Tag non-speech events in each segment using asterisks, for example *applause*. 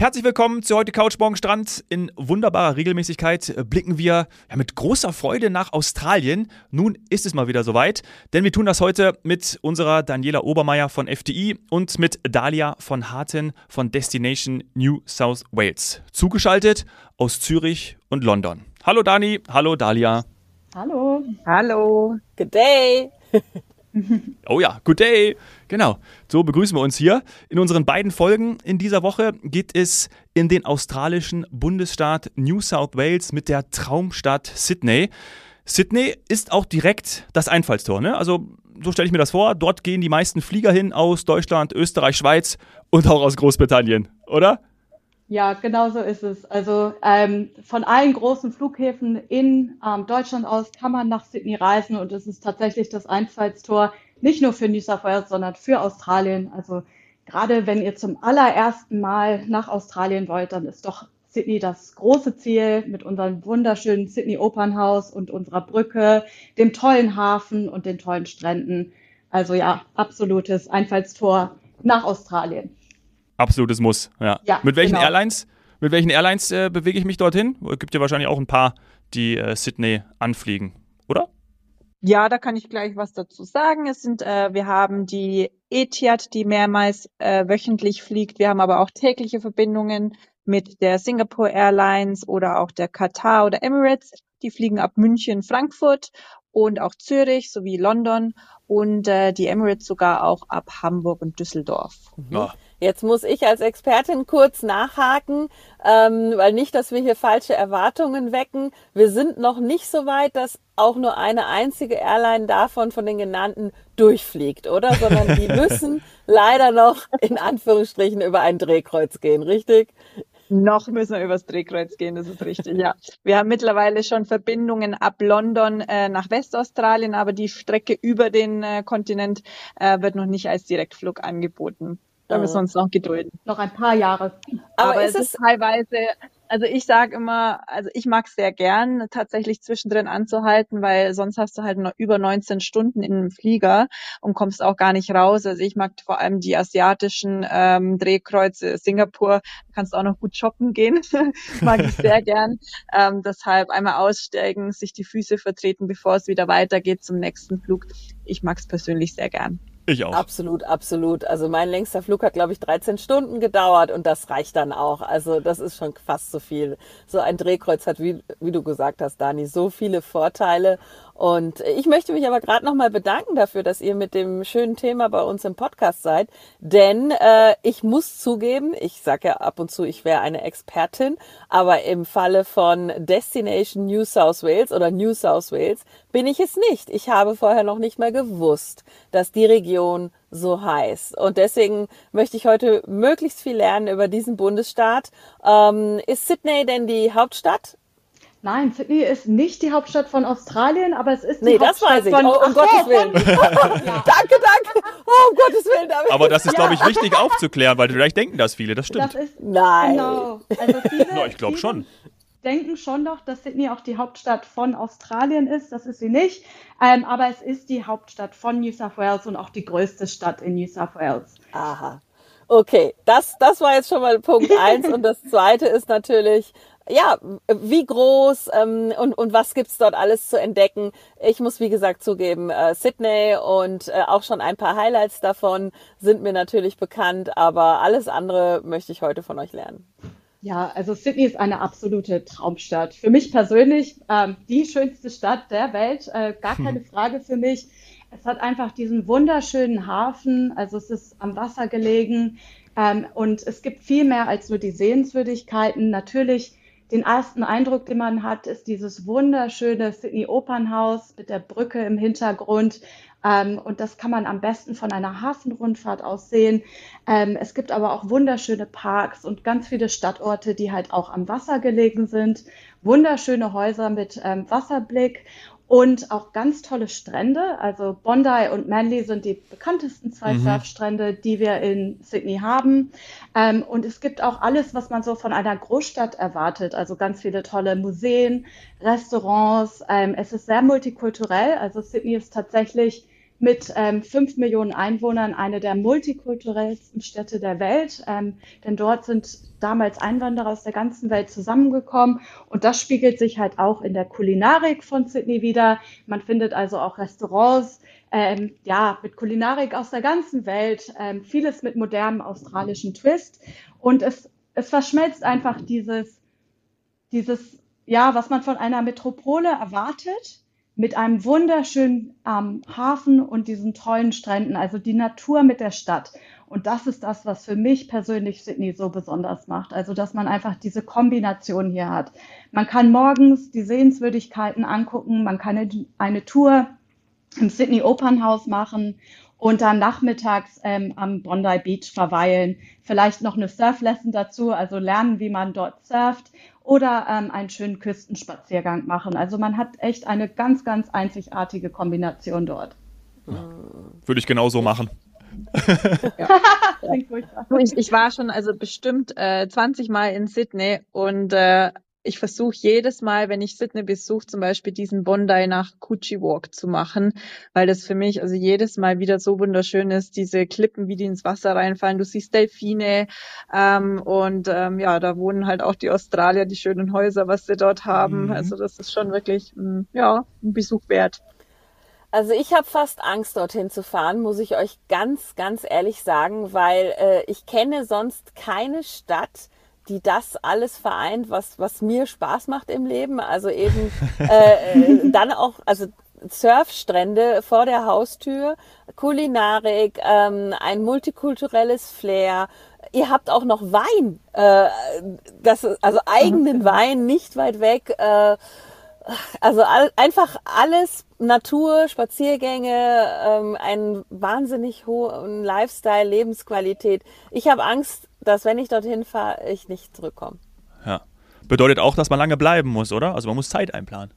Herzlich willkommen zu heute Couch Morgen Strand. In wunderbarer Regelmäßigkeit blicken wir ja, mit großer Freude nach Australien. Nun ist es mal wieder soweit, denn wir tun das heute mit unserer Daniela Obermeier von FTI und mit Dalia von Harten von Destination New South Wales. Zugeschaltet aus Zürich und London. Hallo Dani, hallo Dalia. Hallo. Hallo. Good day. *laughs* Oh ja, good day. Genau, so begrüßen wir uns hier. In unseren beiden Folgen in dieser Woche geht es in den australischen Bundesstaat New South Wales mit der Traumstadt Sydney. Sydney ist auch direkt das Einfallstor, ne? Also so stelle ich mir das vor. Dort gehen die meisten Flieger hin aus Deutschland, Österreich, Schweiz und auch aus Großbritannien, oder? Ja, genau so ist es. Also ähm, von allen großen Flughäfen in ähm, Deutschland aus kann man nach Sydney reisen und es ist tatsächlich das Einfallstor nicht nur für New South Wales, sondern für Australien. Also gerade wenn ihr zum allerersten Mal nach Australien wollt, dann ist doch Sydney das große Ziel mit unserem wunderschönen Sydney Opernhaus und unserer Brücke, dem tollen Hafen und den tollen Stränden. Also ja, absolutes Einfallstor nach Australien. Absolutes Muss, ja. Ja, mit welchen genau. Airlines, mit welchen Airlines äh, bewege ich mich dorthin? Es gibt ja wahrscheinlich auch ein paar, die äh, Sydney anfliegen, oder? Ja, da kann ich gleich was dazu sagen. Es sind, äh, wir haben die Etihad, die mehrmals äh, wöchentlich fliegt. Wir haben aber auch tägliche Verbindungen mit der Singapore Airlines oder auch der Qatar oder Emirates. Die fliegen ab München, Frankfurt und auch Zürich sowie London und äh, die Emirates sogar auch ab Hamburg und Düsseldorf. Ja. Jetzt muss ich als Expertin kurz nachhaken, ähm, weil nicht, dass wir hier falsche Erwartungen wecken. Wir sind noch nicht so weit, dass auch nur eine einzige Airline davon von den genannten durchfliegt, oder? Sondern die *laughs* müssen leider noch in Anführungsstrichen über ein Drehkreuz gehen, richtig? Noch müssen wir übers Drehkreuz gehen, das ist richtig, ja. Wir haben mittlerweile schon Verbindungen ab London äh, nach Westaustralien, aber die Strecke über den äh, Kontinent äh, wird noch nicht als Direktflug angeboten. Da müssen wir uns noch gedulden. Noch ein paar Jahre. Aber Aber, ist es es- ist teilweise, also ich sage immer, also ich mag es sehr gern, tatsächlich zwischendrin anzuhalten, weil sonst hast du halt noch über 19 Stunden in einem Flieger und kommst auch gar nicht raus. Also ich mag vor allem die asiatischen ähm, Drehkreuze, Singapur, da kannst du auch noch gut shoppen gehen, *laughs* mag ich sehr gern. Ähm, deshalb einmal aussteigen, sich die Füße vertreten, bevor es wieder weitergeht zum nächsten Flug. Ich mag es persönlich sehr gern. Ich auch. Absolut, absolut. Also mein längster Flug hat, glaube ich, 13 Stunden gedauert und das reicht dann auch. Also das ist schon fast so viel. So ein Drehkreuz hat, wie, wie du gesagt hast, Dani, so viele Vorteile. Und ich möchte mich aber gerade nochmal bedanken dafür, dass ihr mit dem schönen Thema bei uns im Podcast seid. Denn äh, ich muss zugeben, ich sage ja ab und zu, ich wäre eine Expertin, aber im Falle von Destination New South Wales oder New South Wales bin ich es nicht. Ich habe vorher noch nicht mal gewusst, dass die Region so heißt. Und deswegen möchte ich heute möglichst viel lernen über diesen Bundesstaat. Ähm, ist Sydney denn die Hauptstadt? Nein, Sydney ist nicht die Hauptstadt von Australien, aber es ist die Nee, das Hauptstadt weiß ich. von Oh, um Ach Gottes Willen. ja, *laughs* *laughs* Danke, danke. Oh, um Gottes Willen. Damit. Aber das ist, glaube ich, wichtig aufzuklären, weil vielleicht denken das viele, das stimmt. das ist Nein. genau. Also viele, *laughs* Na, ich glaube schon. denken schon noch, dass Sydney auch die Hauptstadt von Australien ist. Das ist sie nicht. Ähm, aber es ist die Hauptstadt von New South Wales und auch die größte Stadt in New South Wales. Aha. Okay, das, das war jetzt schon mal Punkt eins und das zweite ist natürlich, ja, wie groß ähm, und, und was gibt's dort alles zu entdecken? Ich muss, wie gesagt, zugeben, äh, Sydney und äh, auch schon ein paar Highlights davon sind mir natürlich bekannt, aber alles andere möchte ich heute von euch lernen. Ja, also Sydney ist eine absolute Traumstadt. Für mich persönlich ähm, die schönste Stadt der Welt, äh, gar keine Frage für mich. Es hat einfach diesen wunderschönen Hafen, also es ist am Wasser gelegen ähm, und es gibt viel mehr als nur die Sehenswürdigkeiten. Natürlich den ersten Eindruck, den man hat, ist dieses wunderschöne Sydney Opernhaus mit der Brücke im Hintergrund. Ähm, und das kann man am besten von einer Hafenrundfahrt aus sehen. Ähm, es gibt aber auch wunderschöne Parks und ganz viele Stadtorte, die halt auch am Wasser gelegen sind. Wunderschöne Häuser mit ähm, Wasserblick und auch ganz tolle Strände. Also Bondi und Manly sind die bekanntesten zwei Mhm. Surfstrände, die wir in Sydney haben. Ähm, und es gibt auch alles, was man so von einer Großstadt erwartet. Also ganz viele tolle Museen, Restaurants. Ähm, es ist sehr multikulturell. Also Sydney ist tatsächlich mit ähm, fünf Millionen Einwohnern eine der multikulturellsten Städte der Welt, ähm, denn dort sind damals Einwanderer aus der ganzen Welt zusammengekommen. Und das spiegelt sich halt auch in der Kulinarik von Sydney wieder. Man findet also auch Restaurants, ähm, ja, mit Kulinarik aus der ganzen Welt, ähm, vieles mit modernem australischen Twist. Und es, es verschmelzt einfach dieses, dieses, ja, was man von einer Metropole erwartet, mit einem wunderschönen ähm, Hafen und diesen tollen Stränden, also die Natur mit der Stadt. Und das ist das, was für mich persönlich Sydney so besonders macht. Also, dass man einfach diese Kombination hier hat. Man kann morgens die Sehenswürdigkeiten angucken, man kann eine, Tour im Sydney Opernhaus machen und dann nachmittags ähm, am Bondi Beach verweilen. Vielleicht noch eine Surflesson dazu, also lernen, wie man dort surft oder ähm, einen schönen Küstenspaziergang machen. Also man hat echt eine ganz, ganz einzigartige Kombination dort. Ja. Würde ich genauso machen. ja. *laughs* ich, ich, war schon also bestimmt äh, 20 Mal in Sydney und äh, ich versuche jedes Mal, wenn ich Sydney besuche, zum Beispiel diesen Bondi nach Coochie Walk zu machen, weil das für mich also jedes Mal wieder so wunderschön ist, diese Klippen, wie die ins Wasser reinfallen. Du siehst Delfine ähm, und ähm, ja, da wohnen halt auch die Australier, die schönen Häuser, was sie dort haben. Mhm. Also das ist schon wirklich mh, mm, ja ein Besuch wert. Also ich habe fast Angst, dorthin zu fahren, muss ich euch ganz, ganz ehrlich sagen, weil äh, ich kenne sonst keine Stadt, die das alles vereint, was, was mir Spaß macht im Leben. Also eben *laughs* äh, äh, dann auch, also Surfstrände vor der Haustür, Kulinarik, ähm, ein multikulturelles Flair. Ihr habt auch noch Wein, äh, das, also eigenen *laughs* Wein, nicht weit weg. Äh, also all, einfach alles Natur, Spaziergänge, ähm, einen wahnsinnig hohen Lifestyle, Lebensqualität. Ich habe Angst, dass wenn ich dorthin fahre, ich nicht zurückkomme. Ja. Bedeutet auch, dass man lange bleiben muss, oder? Also man muss Zeit einplanen.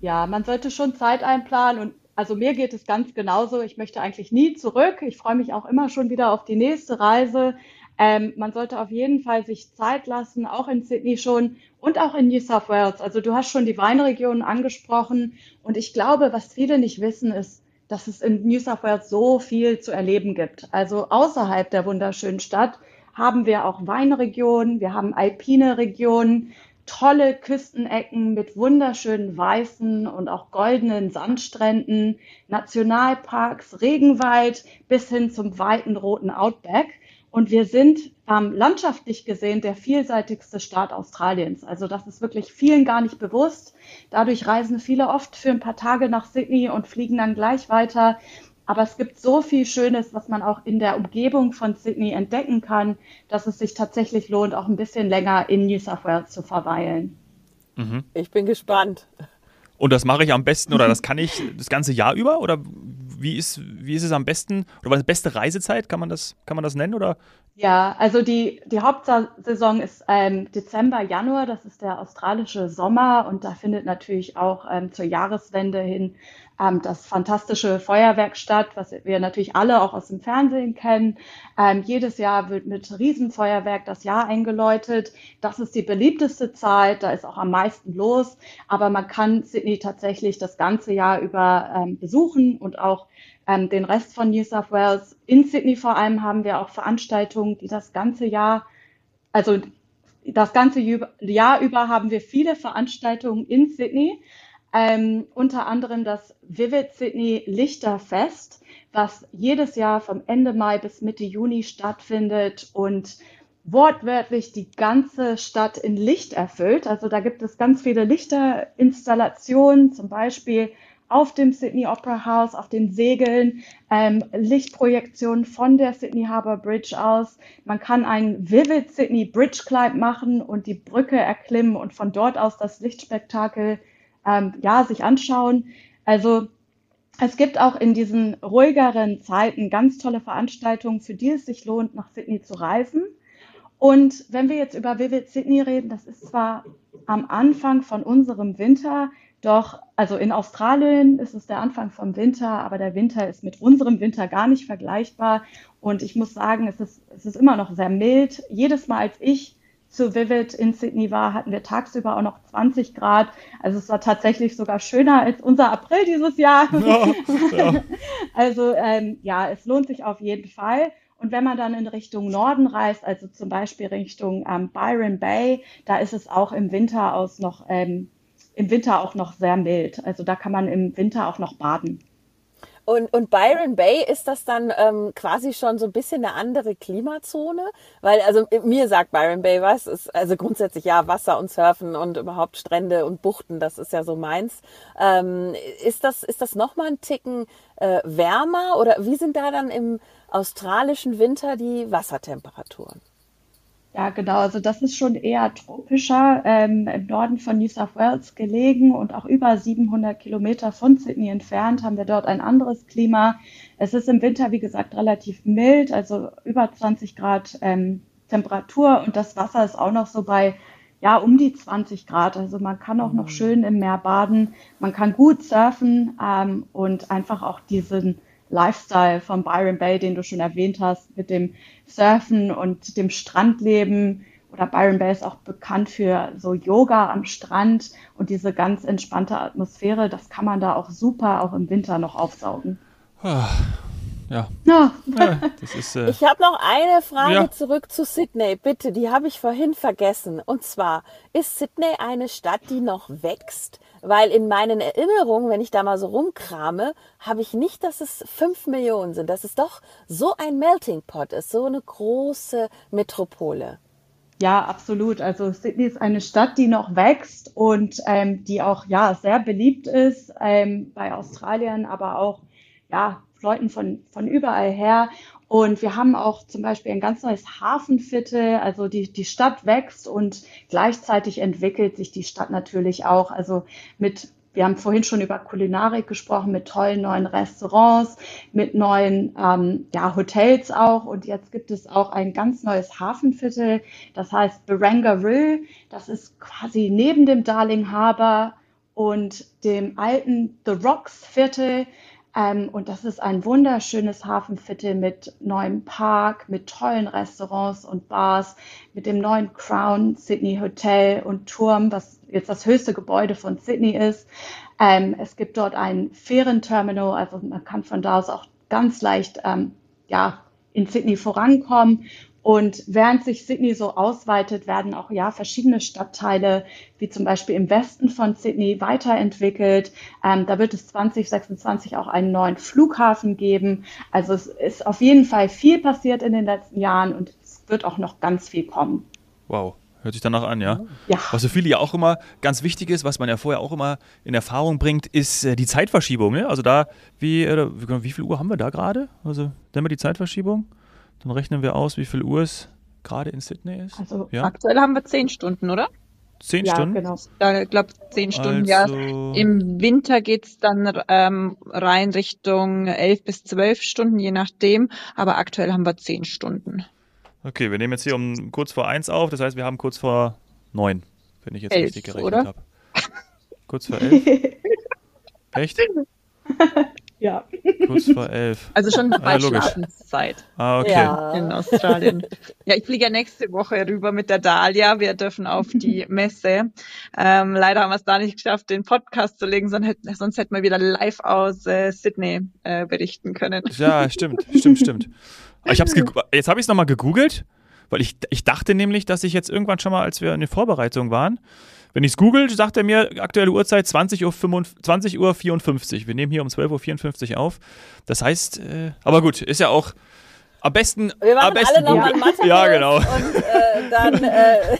Ja, man sollte schon Zeit einplanen und also mir geht es ganz genauso. Ich möchte eigentlich nie zurück. Ich freue mich auch immer schon wieder auf die nächste Reise. Ähm, man sollte auf jeden Fall sich Zeit lassen, auch in Sydney schon und auch in New South Wales. Also du hast schon die Weinregionen angesprochen und ich glaube, was viele nicht wissen, ist, dass es in New South Wales so viel zu erleben gibt. Also außerhalb der wunderschönen Stadt haben wir auch Weinregionen, wir haben alpine Regionen, tolle Küstenecken mit wunderschönen weißen und auch goldenen Sandstränden, Nationalparks, Regenwald bis hin zum weiten roten Outback. Und wir sind ähm, landschaftlich gesehen der vielseitigste Staat Australiens. Also das ist wirklich vielen gar nicht bewusst. Dadurch reisen viele oft für ein paar Tage nach Sydney und fliegen dann gleich weiter. Aber es gibt so viel Schönes, was man auch in der Umgebung von Sydney entdecken kann, dass es sich tatsächlich lohnt, auch ein bisschen länger in New South Wales zu verweilen. Mhm. Ich bin gespannt. Und das mache ich am besten oder das kann ich das ganze Jahr über? Oder wie ist, wie ist es am besten? Oder was ist die beste Reisezeit? Kann man das, kann man das nennen? Oder? Ja, also die, die Hauptsaison ist ähm, Dezember, Januar. Das ist der australische Sommer. Und da findet natürlich auch ähm, zur Jahreswende hin ähm, das fantastische Feuerwerk statt, was wir natürlich alle auch aus dem Fernsehen kennen. Ähm, jedes Jahr wird mit Riesenfeuerwerk das Jahr eingeläutet. Das ist die beliebteste Zeit, da ist auch am meisten los. Aber man kann Sydney tatsächlich das ganze Jahr über ähm, besuchen und auch ähm, den Rest von New South Wales. In Sydney vor allem haben wir auch Veranstaltungen, die das ganze Jahr, also das ganze Jahr über haben wir viele Veranstaltungen in Sydney. Ähm, unter anderem das Vivid Sydney Lichterfest, was jedes Jahr vom Ende Mai bis Mitte Juni stattfindet und wortwörtlich die ganze Stadt in Licht erfüllt. Also da gibt es ganz viele Lichterinstallationen, zum Beispiel auf dem Sydney Opera House, auf den Segeln, ähm, Lichtprojektionen von der Sydney Harbour Bridge aus. Man kann einen Vivid Sydney Bridge Climb machen und die Brücke erklimmen und von dort aus das Lichtspektakel ähm, ja, sich anschauen. Also es gibt auch in diesen ruhigeren Zeiten ganz tolle Veranstaltungen, für die es sich lohnt, nach Sydney zu reisen. Und wenn wir jetzt über Vivid Sydney reden, das ist zwar am Anfang von unserem Winter, doch, also in Australien ist es der Anfang vom Winter, aber der Winter ist mit unserem Winter gar nicht vergleichbar. Und ich muss sagen, es ist, es ist immer noch sehr mild. Jedes Mal, als ich zu Vivid in Sydney war, hatten wir tagsüber auch noch 20 Grad. Also es war tatsächlich sogar schöner als unser April dieses Jahr. Ja, *laughs* ja. Also ähm, ja, es lohnt sich auf jeden Fall. Und wenn man dann in Richtung Norden reist, also zum Beispiel Richtung ähm, Byron Bay, da ist es auch im Winter aus noch ähm, im Winter auch noch sehr mild. Also da kann man im Winter auch noch baden. Und, und Byron Bay, ist das dann ähm, quasi schon so ein bisschen eine andere Klimazone? Weil, also mir sagt Byron Bay was, ist also grundsätzlich ja Wasser und Surfen und überhaupt Strände und Buchten, das ist ja so meins. Ähm, ist das, ist das nochmal ein Ticken äh, wärmer oder wie sind da dann im australischen Winter die Wassertemperaturen? Ja, genau. Also das ist schon eher tropischer, ähm, im Norden von New South Wales gelegen und auch über 700 Kilometer von Sydney entfernt haben wir dort ein anderes Klima. Es ist im Winter, wie gesagt, relativ mild, also über 20 Grad ähm, Temperatur und das Wasser ist auch noch so bei ja um die 20 Grad. Also man kann auch noch mhm. schön im Meer baden, man kann gut surfen ähm, und einfach auch diesen Lifestyle von Byron Bay, den du schon erwähnt hast, mit dem Surfen und dem Strandleben. Oder Byron Bay ist auch bekannt für so Yoga am Strand und diese ganz entspannte Atmosphäre. Das kann man da auch super auch im Winter noch aufsaugen. Ah, ja. ja. das ist, äh, ich habe noch eine Frage ja. zurück zu Sydney. Bitte, die habe ich vorhin vergessen. Und zwar, ist Sydney eine Stadt, die noch wächst? Weil in meinen Erinnerungen, wenn ich da mal so rumkrame, habe ich nicht, dass es fünf Millionen sind, dass es doch so ein Melting Pot ist, so eine große Metropole. Ja, absolut. Also Sydney ist eine Stadt, die noch wächst und ähm, die auch ja sehr beliebt ist ähm, bei Australien, aber auch ja Leuten von von überall her. Und wir haben auch zum Beispiel ein ganz neues Hafenviertel. Also die, die Stadt wächst und gleichzeitig entwickelt sich die Stadt natürlich auch. Also mit wir haben vorhin schon über Kulinarik gesprochen, mit tollen neuen Restaurants, mit neuen ähm, ja, Hotels auch. Und jetzt gibt es auch ein ganz neues Hafenviertel, das heißt Barangaroo. Das ist quasi neben dem Darling Harbour und dem alten The Rocks Viertel. Ähm, und das ist ein wunderschönes Hafenviertel mit neuem Park, mit tollen Restaurants und Bars, mit dem neuen Crown Sydney Hotel und Turm, was jetzt das höchste Gebäude von Sydney ist. Ähm, es gibt dort ein Fährenterminal, also man kann von da aus auch ganz leicht ähm, ja, in Sydney vorankommen. Und während sich Sydney so ausweitet, werden auch ja verschiedene Stadtteile, wie zum Beispiel im Westen von Sydney, weiterentwickelt. Ähm, da wird es 2026 auch einen neuen Flughafen geben. Also es ist auf jeden Fall viel passiert in den letzten Jahren und es wird auch noch ganz viel kommen. Wow. Hört sich danach an, ja? Ja. Was für viele ja auch immer ganz wichtig ist, was man ja vorher auch immer in Erfahrung bringt, ist äh, die Zeitverschiebung. Ne? Also da, wie, äh, wie viel Uhr haben wir da gerade? Also, nennen wir die Zeitverschiebung? Dann rechnen wir aus, wie viel Uhr es gerade in Sydney ist. Also ja? aktuell haben wir zehn Stunden, oder? Zehn ja, Stunden? Genau. Ich glaube zehn Stunden, also... ja. Im Winter geht es dann ähm, rein Richtung elf bis zwölf Stunden, je nachdem. Aber aktuell haben wir zehn Stunden. Okay, wir nehmen jetzt hier um kurz vor eins auf, das heißt, wir haben kurz vor neun, wenn ich jetzt elf, richtig gerechnet habe. Kurz vor elf? *laughs* Echt? *laughs* Ja. Kurz vor elf. Also schon bei ah, Schlafenszeit. Ah, okay. Ja. In Australien. Ja, ich fliege ja nächste Woche rüber mit der Dahlia. Wir dürfen auf die *laughs* Messe. Ähm, leider haben wir es da nicht geschafft, den Podcast zu legen, sonst, hätten, sonst hätten wir wieder live aus äh, Sydney äh, berichten können. Ja, stimmt, stimmt, stimmt. Ich hab's jetzt habe ich es nochmal gegoogelt, weil ich, ich dachte nämlich, dass ich jetzt irgendwann schon mal, als wir in der Vorbereitung waren, wenn ich es google, sagt er mir aktuelle Uhrzeit 20 Uhr, 20 Uhr 54. Wir nehmen hier um 12.54 Uhr auf. Das heißt, äh, aber gut, ist ja auch am besten. Wir machen am besten alle nochmal Mathe. Ja, genau. Und äh, dann. *laughs* Äh,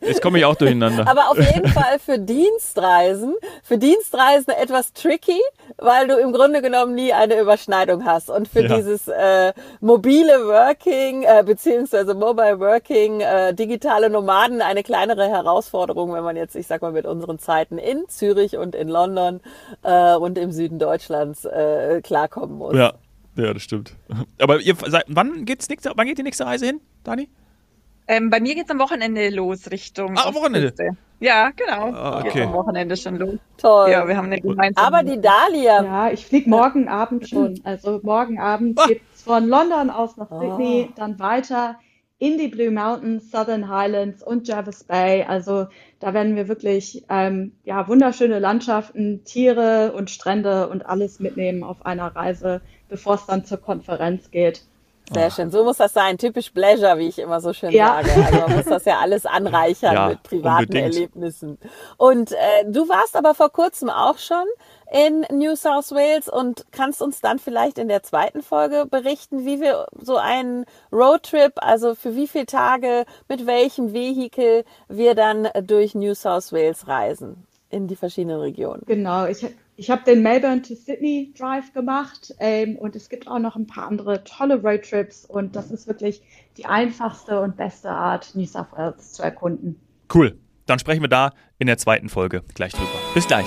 Jetzt komme ich auch durcheinander. Aber auf jeden Fall für Dienstreisen, für Dienstreisen etwas tricky, weil du im Grunde genommen nie eine Überschneidung hast. Und für ja. dieses äh, mobile Working, äh, beziehungsweise Mobile Working, äh, digitale Nomaden eine kleinere Herausforderung, wenn man jetzt, ich sag mal, mit unseren Zeiten in Zürich und in London äh, und im Süden Deutschlands äh, klarkommen muss. Ja. Ja, das stimmt. Aber ihr, wann, geht's nächste, wann geht die nächste Reise hin, Dani? Ähm, bei mir geht es am Wochenende los Richtung. Ah, am Wochenende? Ja, genau. Ah, okay. Geht's am Wochenende schon los. Toll. Ja, wir haben eine gemeinsame. Aber die Dahlia. Ja, ich fliege morgen Abend schon. Also morgen Abend ah. geht's von London aus nach Sydney, oh. dann weiter in die Blue Mountains, Southern Highlands und Jervis Bay. Also da werden wir wirklich ähm, ja, wunderschöne Landschaften, Tiere und Strände und alles mitnehmen auf einer Reise, bevor es dann zur Konferenz geht. Sehr schön. So muss das sein. Typisch Pleasure, wie ich immer so schön ja. sage. Also man muss das ja alles anreichern ja, mit privaten unbedingt. Erlebnissen. Und äh, du warst aber vor kurzem auch schon in New South Wales und kannst uns dann vielleicht in der zweiten Folge berichten, wie wir so einen Roadtrip, also für wie viele Tage, mit welchem Vehikel wir dann durch New South Wales reisen in die verschiedenen Regionen. Genau, ich ich habe den Melbourne to Sydney Drive gemacht ähm, und es gibt auch noch ein paar andere tolle Roadtrips und das ist wirklich die einfachste und beste Art, New South Wales zu erkunden. Cool. Dann sprechen wir da in der zweiten Folge gleich drüber. Bis gleich.